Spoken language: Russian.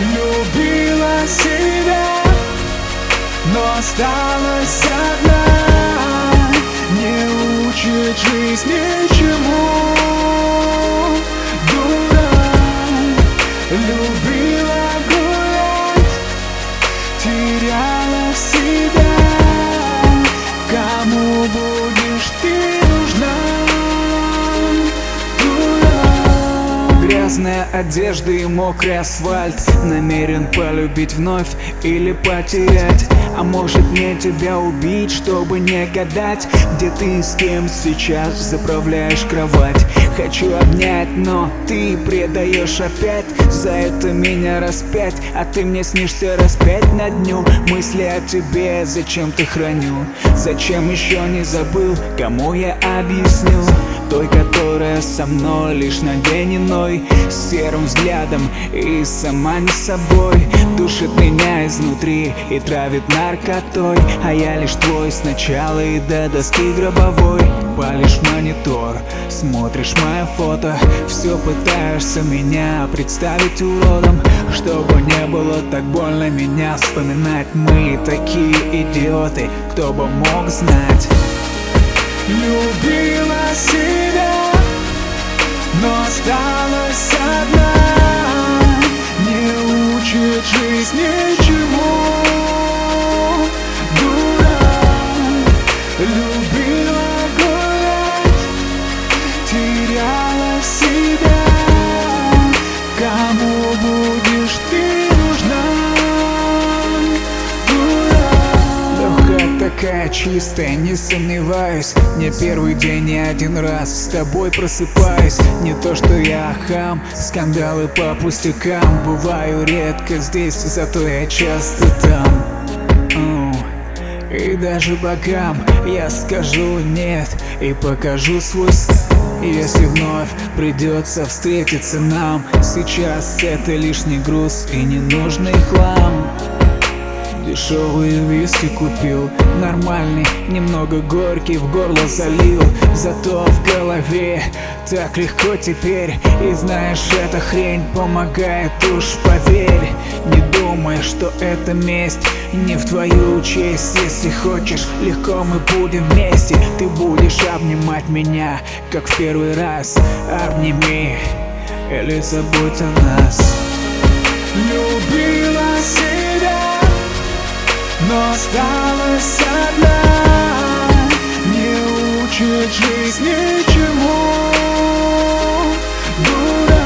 Любила себя, но осталась одна. Не учит жизнь ничему Дура, Грязная одежда и мокрый асфальт. Намерен полюбить вновь или потерять? А может мне тебя убить, чтобы не гадать? Где ты с кем сейчас заправляешь кровать? Хочу обнять, но ты предаешь опять. За это меня распять, а ты мне снишься распять на дню. Мысли о тебе зачем ты храню? Зачем еще не забыл, кому я объясню? Той, которая со мной лишь на день иной серым взглядом и сама не собой. Душит меня изнутри и травит наркотой. А я лишь твой сначала и до доски гробовой. Палишь монитор, смотришь мое фото. Все пытаешься меня представить уродом. Чтобы не было так больно меня вспоминать. Мы такие идиоты, кто бы мог знать. Любила себя, но осталась Учит жизнь ничему чистая, не сомневаюсь. Не первый день, не один раз С тобой просыпаюсь. Не то что я хам Скандалы по пустякам. Бываю редко здесь Зато я часто там. И даже богам я скажу нет И покажу свой если вновь придется встретиться нам Сейчас это лишний груз и ненужный хлам Дешевые виски купил, нормальный, немного горький в горло залил. Зато в голове так легко теперь И знаешь, эта хрень помогает уж поверь. Не думай, что это месть, не в твою честь. Если хочешь, легко мы будем вместе. Ты будешь обнимать меня, как в первый раз. Обними или забудь о нас. Любила осталась одна. Не учит жизнь ничему. Дура,